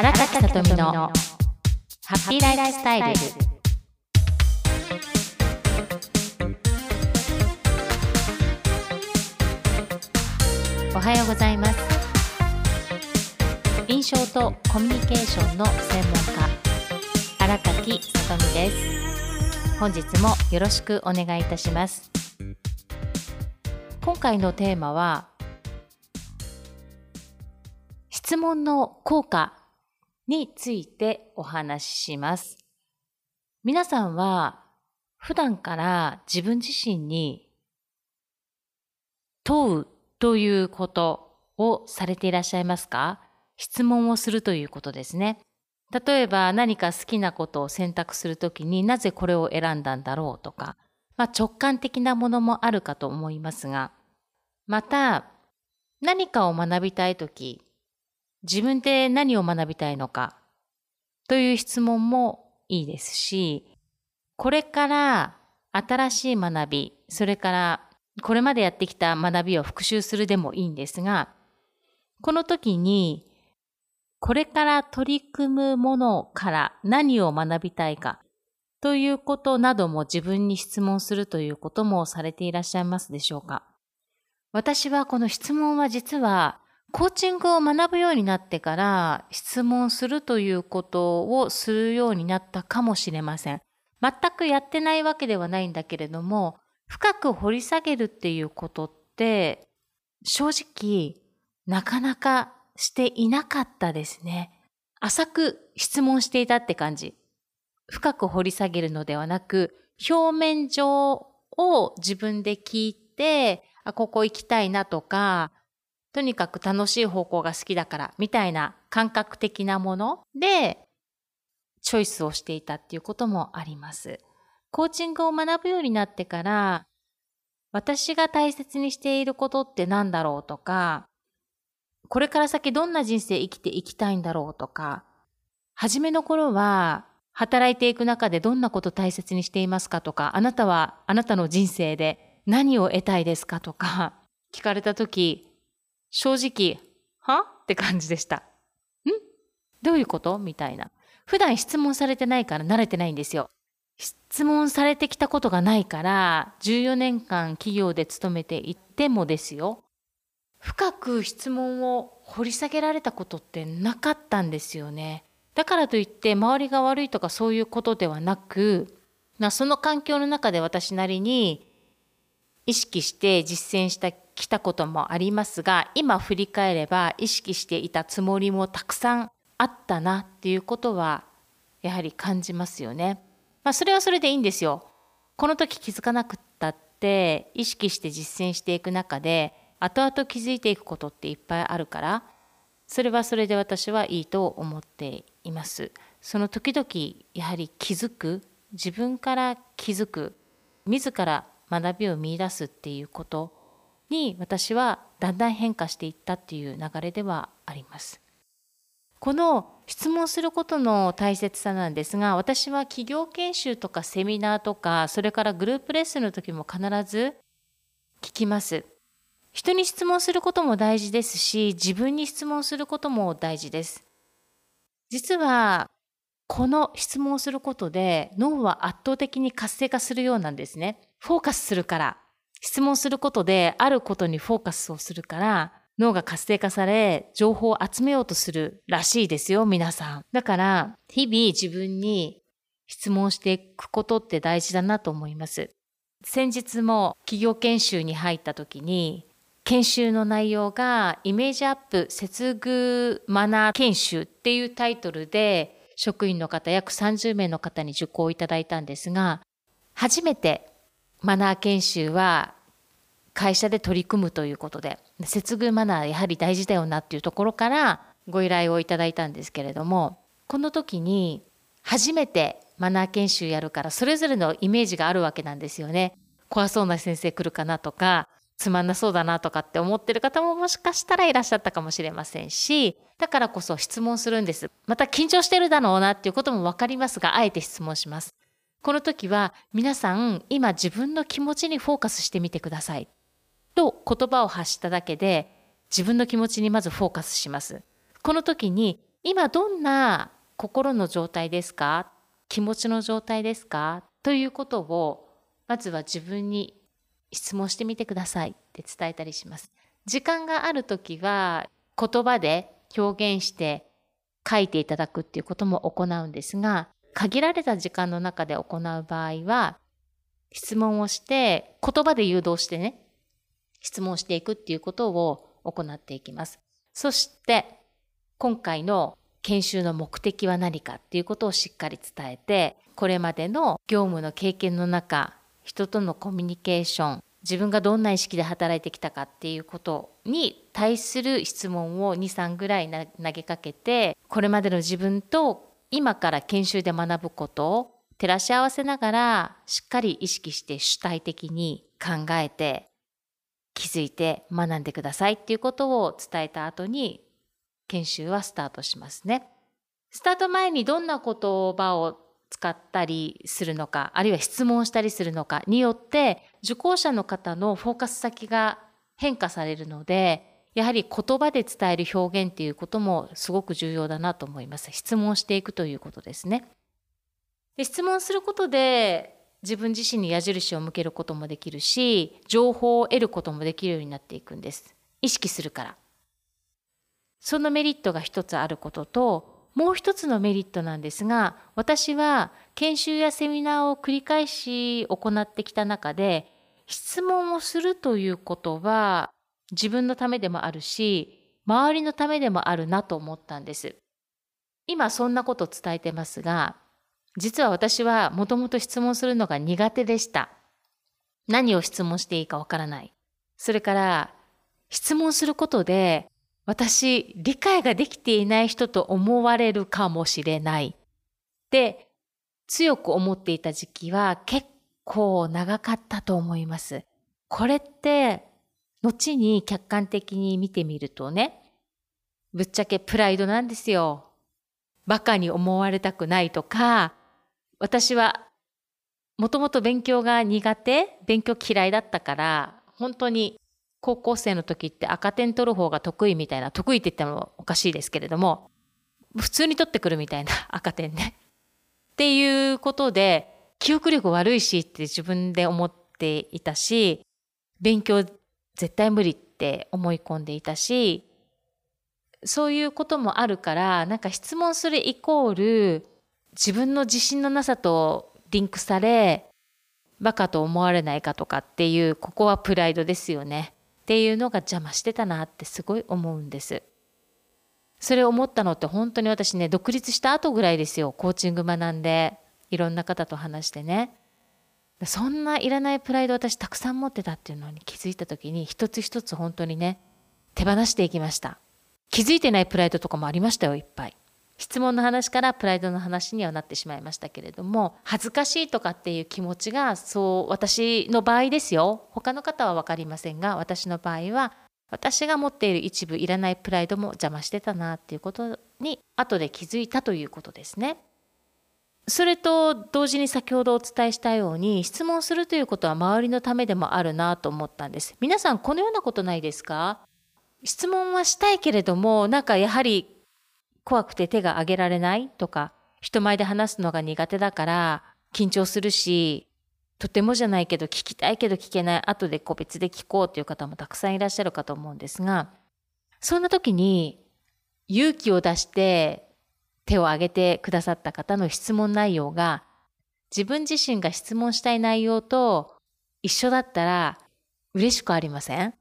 荒垣さとみのハッピーライフスタイル。おはようございます。印象とコミュニケーションの専門家荒垣さとみです。本日もよろしくお願いいたします。今回のテーマは質問の効果についてお話しします。皆さんは普段から自分自身に問うということをされていらっしゃいますか？質問をするということですね。例えば何か好きなことを選択するときになぜこれを選んだんだろうとか、まあ、直感的なものもあるかと思いますが、また何かを学びたいとき、自分で何を学びたいのかという質問もいいですし、これから新しい学び、それからこれまでやってきた学びを復習するでもいいんですが、この時にこれから取り組むものから何を学びたいかということなども自分に質問するということもされていらっしゃいますでしょうか。私はこの質問は実はコーチングを学ぶようになってから質問するということをするようになったかもしれません。全くやってないわけではないんだけれども、深く掘り下げるっていうことって正直なかなかしていなかったですね。浅く質問していたって感じ。深く掘り下げるのではなく、表面上を自分で聞いて、あ、ここ行きたいなとか、とにかく楽しい方向が好きだからみたいな感覚的なものでチョイスをしていたっていうこともあります。コーチングを学ぶようになってから私が大切にしていることって何だろうとかこれから先どんな人生生きていきたいんだろうとか初めの頃は働いていく中でどんなこと大切にしていますかとかあなたはあなたの人生で何を得たいですかとか聞かれた時正直、は？って感じでした。ん？どういうこと？みたいな。普段質問されてないから慣れてないんですよ。質問されてきたことがないから、14年間企業で勤めていってもですよ。深く質問を掘り下げられたことってなかったんですよね。だからといって周りが悪いとかそういうことではなく、その環境の中で私なりに意識して実践したきたこともありますが今振り返れば意識していたつもりもたくさんあったなっていうことはやはり感じますよね。まあ、それはそれでいいんですよ。この時気づかなくったって意識して実践していく中で後々気づいていくことっていっぱいあるからそれはそれで私はいいと思っています。その時々やはり気づく自分から気づく自ら学びを見いだすっていうことに私はだんだん変化していったっていう流れではあります。この質問することの大切さなんですが私は企業研修とかセミナーとかそれからグループレッスンの時も必ず聞きます。人に質問することも大事ですし自分に質問することも大事です。実はこの質問をすることで脳は圧倒的に活性化するようなんですね。フォーカスするから質問することであることにフォーカスをするから脳が活性化され情報を集めようとするらしいですよ皆さん。だから日々自分に質問していくことって大事だなと思います。先日も企業研修に入った時に研修の内容がイメージアップ接遇マナー研修っていうタイトルで職員の方約30名の方に受講いただいたんですが初めてマナー研修は会社で取り組むということで接遇マナーやはり大事だよなっていうところからご依頼をいただいたんですけれどもこの時に初めてマナー研修やるからそれぞれのイメージがあるわけなんですよね。怖そうな先生来るかなとかつまんなそうだなとかって思ってる方ももしかしたらいらっしゃったかもしれませんしだからこそ質問するんですまた緊張してるだろうなっていうことも分かりますがあえて質問しますこの時は皆さん今自分の気持ちにフォーカスしてみてくださいと言葉を発しただけで自分の気持ちにまずフォーカスします。この時に今どんな心の状態ですか？気持ちの状態ですか？ということをまずは自分に質問してみてくださいって伝えたりします。時間がある時は言葉で表現して書いていただくっていうことも行うんですが限られた時間の中で行う場合は質問をして言葉で誘導してね質問していくっていうことを行っていきます。そして今回の研修の目的は何かっていうことをしっかり伝えてこれまでの業務の経験の中人とのコミュニケーション自分がどんな意識で働いてきたかっていうことに対する質問を23ぐらい投げかけてこれまでの自分と今から研修で学ぶことを照らし合わせながらしっかり意識して主体的に考えて気づいて学んでくださいっていうことを伝えた後に研修はスタートしますね。スタート前にどんな言葉を使ったりするのかあるいは質問したりするのかによって受講者の方のフォーカス先が変化されるのでやはり言葉で伝える表現っていうこともすごく重要だなと思います。質問していくということですね。で質問することで自分自身に矢印を向けることもできるし情報を得ることもできるようになっていくんです。意識するから。そのメリットが一つあることともう一つのメリットなんですが私は研修やセミナーを繰り返し行ってきた中で質問をするということは自分のためでもあるし周りのためでもあるなと思ったんです。今そんなこと伝えてますが実は私はもともと質問するのが苦手でした。何を質問していいかわからない。それから質問することで私理解ができていない人と思われるかもしれないって強く思っていた時期は結構長かったと思います。これって後に客観的に見てみるとねぶっちゃけプライドなんですよ。バカに思われたくないとか私はもともと勉強が苦手勉強嫌いだったから本当に高校生の時って赤点取る方が得意みたいな得意って言ってもおかしいですけれども普通に取ってくるみたいな 赤点ね。っていうことで記憶力悪いしって自分で思っていたし勉強絶対無理って思い込んでいたしそういうこともあるからなんか質問するイコール自分の自信のなさとリンクされバカと思われないかとかっていうここはプライドですよね。っていうのが邪魔してたなってすごい思うんです。それを思ったのって本当に私ね独立した後ぐらいですよコーチング学んでいろんな方と話してねそんないらないプライド私たくさん持ってたっていうのに気づいた時に一つ一つ本当にね手放していきました。気づいてないプライドとかもありましたよいっぱい。質問の話からプライドの話にはなってしまいましたけれども恥ずかしいとかっていう気持ちがそう私の場合ですよ。他の方は分かりませんが私の場合は私が持っている一部いらないプライドも邪魔してたなっていうことに後で気づいたということですね。それと同時に先ほどお伝えしたように質問するということは周りのためでもあるなと思ったんです。皆さんこのようなことないですか？質問はしたいけれどもなんかやはり怖くて手が挙げられないとか、人前で話すのが苦手だから緊張するし、とてもじゃないけど聞きたいけど聞けない、後で個別で聞こうという方もたくさんいらっしゃるかと思うんですが、そんな時に勇気を出して手を挙げてくださった方の質問内容が自分自身が質問したい内容と一緒だったら嬉しくありません？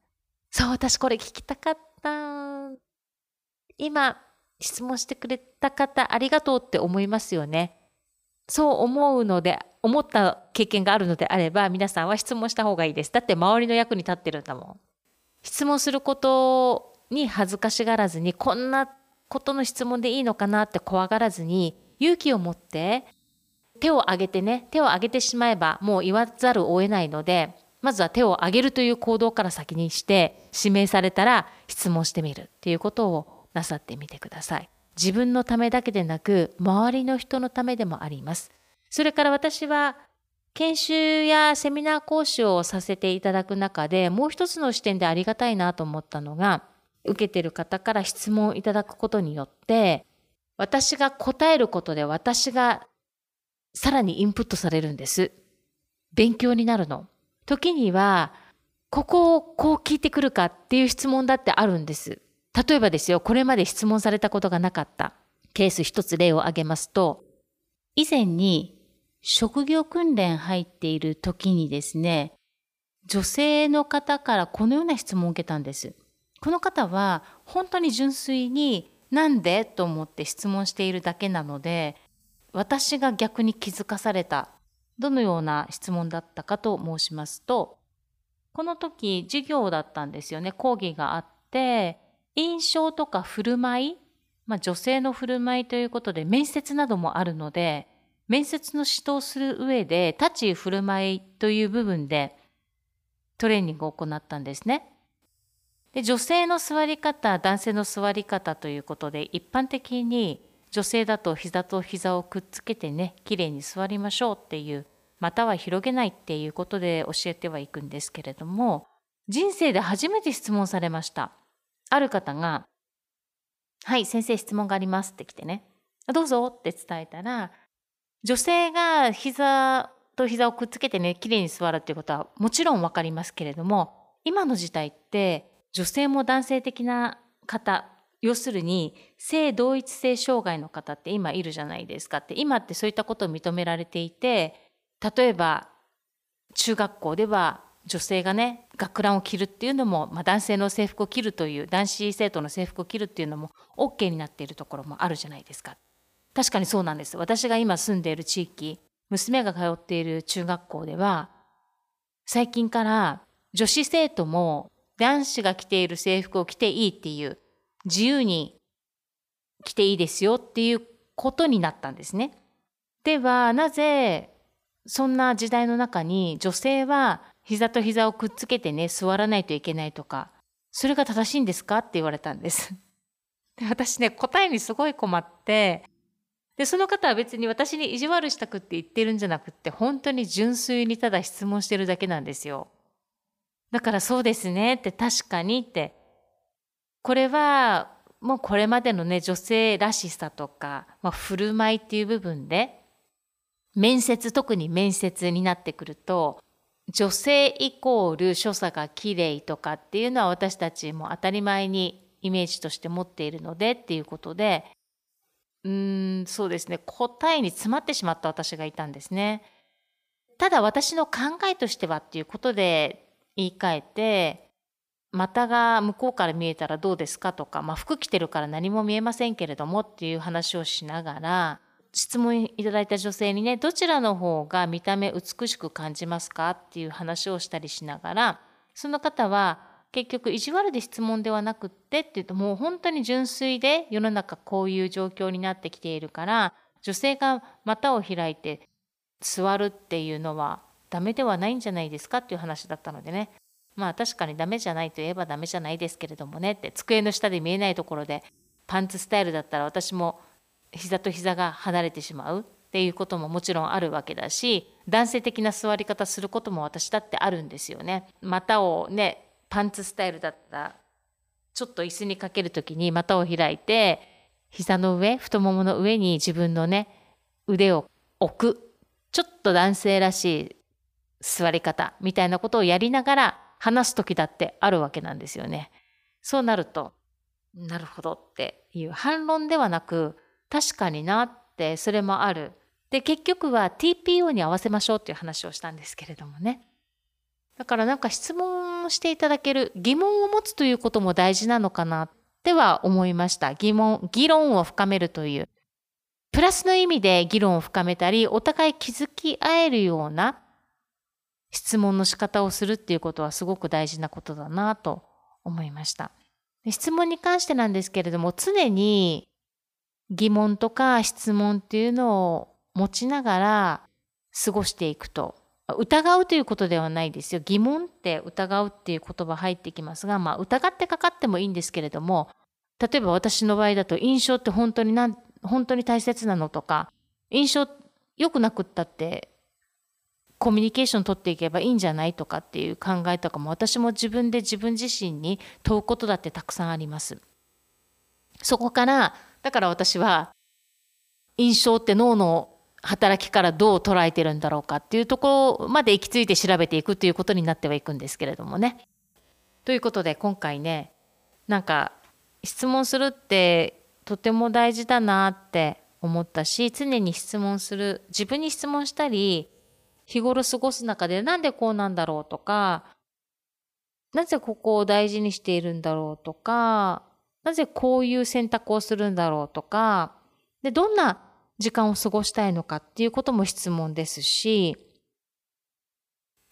そう、私これ聞きたかった。今、質問してくれた方ありがとうって思いますよね。そう思うので、思った経験があるのであれば、皆さんは質問した方がいいです。だって周りの役に立ってるんだもん。質問することに恥ずかしがらずに、こんなことの質問でいいのかなって怖がらずに、勇気を持って手を挙げてね、手を挙げてしまえばもう言わざるを得ないので、まずは手を挙げるという行動から先にして指名されたら質問してみるっていうことをなさってみてください。自分のためだけでなく、周りの人のためでもあります。それから私は、研修やセミナー講師をさせていただく中で、もう一つの視点でありがたいなと思ったのが、受けてる方から質問いただくことによって、私が答えることで私がさらにインプットされるんです。勉強になるの。時には、ここをこう聞いてくるかっていう質問だってあるんです。例えばですよ、これまで質問されたことがなかったケース一つ例を挙げますと、以前に職業訓練入っている時にですね、女性の方からこのような質問を受けたんです。この方は本当に純粋になんでと思って質問しているだけなので、私が逆に気づかされた。どのような質問だったかと申しますと、この時授業だったんですよね。講義があって、印象とか振る舞い、まあ、女性の振る舞いということで面接などもあるので、面接の指導する上で立ち振る舞いという部分でトレーニングを行ったんですね。で女性の座り方男性の座り方ということで一般的に女性だと膝と膝をくっつけてねきれいに座りましょうっていうまたは広げないっていうことで教えてはいくんですけれども人生で初めて質問されました。ある方が「はい先生質問があります」って来てね「どうぞ」って伝えたら女性が膝と膝をくっつけてねきれいに座るっていうことはもちろん分かりますけれども今の時代って女性も男性的な方要するに性同一性障害の方って今いるじゃないですかって今ってそういったことを認められていて例えば中学校では女性がね学ランを着るっていうのも、まあ、男性の制服を着るという男子生徒の制服を着るっていうのも OK になっているところもあるじゃないですか。確かにそうなんです。私が今住んでいる地域娘が通っている中学校では最近から女子生徒も男子が着ている制服を着ていいっていう自由に着ていいですよっていうことになったんですね。ではなぜそんな時代の中に女性は膝と膝をくっつけてね座らないといけないとかそれが正しいんですかって言われたんです。で私ね答えにすごい困ってでその方は別に私に意地悪したくって言ってるんじゃなくって本当に純粋にただ質問してるだけなんですよ。だからそうですねって確かにってこれはもうこれまでのね女性らしさとか、まあ、振る舞いっていう部分で面接特に面接になってくると女性イコール所作がきれいとかっていうのは私たちも当たり前にイメージとして持っているのでっていうことでうんそうですね答えに詰まってしまった私がいたんですね。ただ私の考えとしてはっていうことで言い換えて股が向こうから見えたらどうですかとか、まあ、服着てるから何も見えませんけれどもっていう話をしながら質問いただいた女性にねどちらの方が見た目美しく感じますかっていう話をしたりしながらその方は結局意地悪で質問ではなくってっていうともう本当に純粋で世の中こういう状況になってきているから女性が股を開いて座るっていうのはダメではないんじゃないですかっていう話だったのでね。まあ確かにダメじゃないと言えばダメじゃないですけれどもね。って机の下で見えないところでパンツスタイルだったら私も膝と膝が離れてしまうっていうことももちろんあるわけだし男性的な座り方することも私だってあるんですよね。股をねパンツスタイルだったらちょっと椅子にかける時に股を開いて膝の上太ももの上に自分のね腕を置く。ちょっと男性らしい座り方みたいなことをやりながら話す時だってあるわけなんですよね。そうなると、なるほどっていう反論ではなく、確かになってそれもある。で、結局は TPO に合わせましょうっていう話をしたんですけれどもね。だからなんか質問をしていただける疑問を持つということも大事なのかなっては思いました。疑問、議論を深めるという。プラスの意味で議論を深めたり、お互い気づき合えるような質問の仕方をするっていうことはすごく大事なことだなと思いました。質問に関してなんですけれども常に疑問とか質問っていうのを持ちながら過ごしていくと疑うということではないですよ疑問って疑うっていう言葉入ってきますが、まあ、疑ってかかってもいいんですけれども例えば私の場合だと印象って本当になん本当に大切なのとか印象良くなくったってコミュニケーション取っていけばいいんじゃないとかっていう考えとかも私も自分で自分自身に問うことだってたくさんあります。そこからだから私は印象って脳の働きからどう捉えてるんだろうかっていうところまで行き着いて調べていくということになってはいくんですけれどもね。ということで今回ねなんか質問するってとても大事だなって思ったし常に質問する自分に質問したり日頃過ごす中でなんでこうなんだろうとかなぜここを大事にしているんだろうとかなぜこういう選択をするんだろうとかでどんな時間を過ごしたいのかっていうことも質問ですし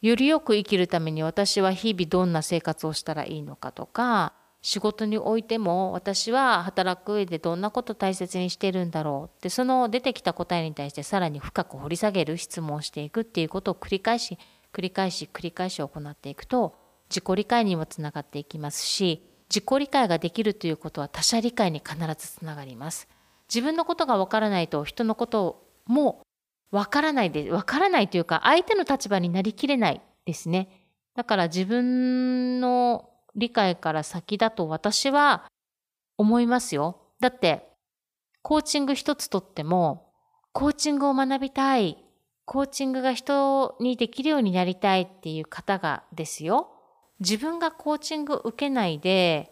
よりよく生きるために私は日々どんな生活をしたらいいのかとか仕事においても私は働く上でどんなこと大切にしてるんだろうってその出てきた答えに対してさらに深く掘り下げる質問をしていくっていうことを繰り返し繰り返し繰り返し行っていくと自己理解にもつながっていきますし自己理解ができるということは他者理解に必ずつながります。自分のことがわからないと人のこともわからないでわからないというか相手の立場になりきれないですね。だから自分の理解から先だと私は思いますよ。だってコーチング一つとってもコーチングを学びたいコーチングが人にできるようになりたいっていう方がですよ自分がコーチングを受けないで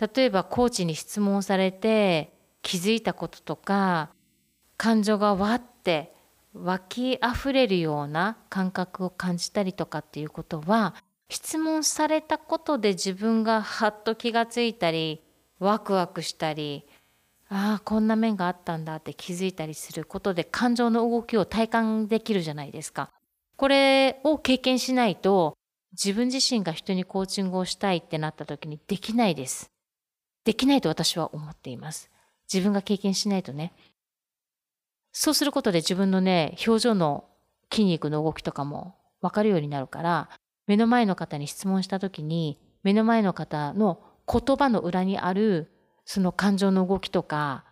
例えばコーチに質問されて気づいたこととか感情がわって湧きあふれるような感覚を感じたりとかっていうことは質問されたことで自分がはっと気がついたりワクワクしたりああこんな面があったんだって気づいたりすることで感情の動きを体感できるじゃないですか。これを経験しないと自分自身が人にコーチングをしたいってなった時にできないです。できないと私は思っています。自分が経験しないとね。そうすることで自分のね、表情の筋肉の動きとかも分かるようになるから、目の前の方に質問した時に、目の前の方の言葉の裏にある、その感情の動きとか、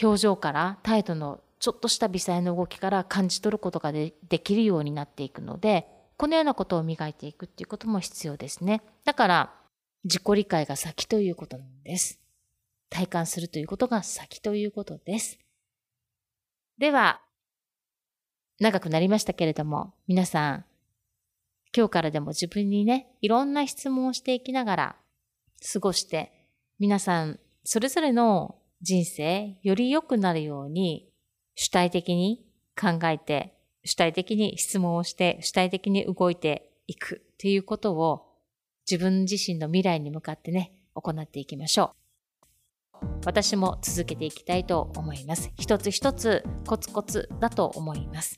表情から、態度のちょっとした微細な動きから感じ取ることができるようになっていくので、このようなことを磨いていくっていうことも必要ですね。だから、自己理解が先ということなんです。体感するということが先ということです。では、長くなりましたけれども、皆さん、今日からでも自分にね、いろんな質問をしていきながら過ごして、皆さん、それぞれの人生、より良くなるように、主体的に考えて、主体的に質問をして、主体的に動いていくということを、自分自身の未来に向かってね、行っていきましょう。私も続けていきたいと思います。一つ一つコツコツだと思います。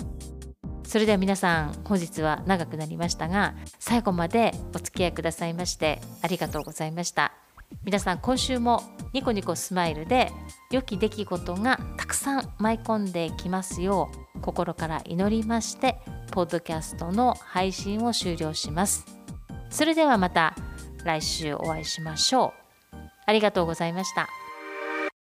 それでは皆さん本日は長くなりましたが最後までお付き合いくださいましてありがとうございました。皆さん今週もニコニコスマイルで良き出来事がたくさん舞い込んできますよう心から祈りましてポッドキャストの配信を終了します。それではまた来週お会いしましょう。ありがとうございました。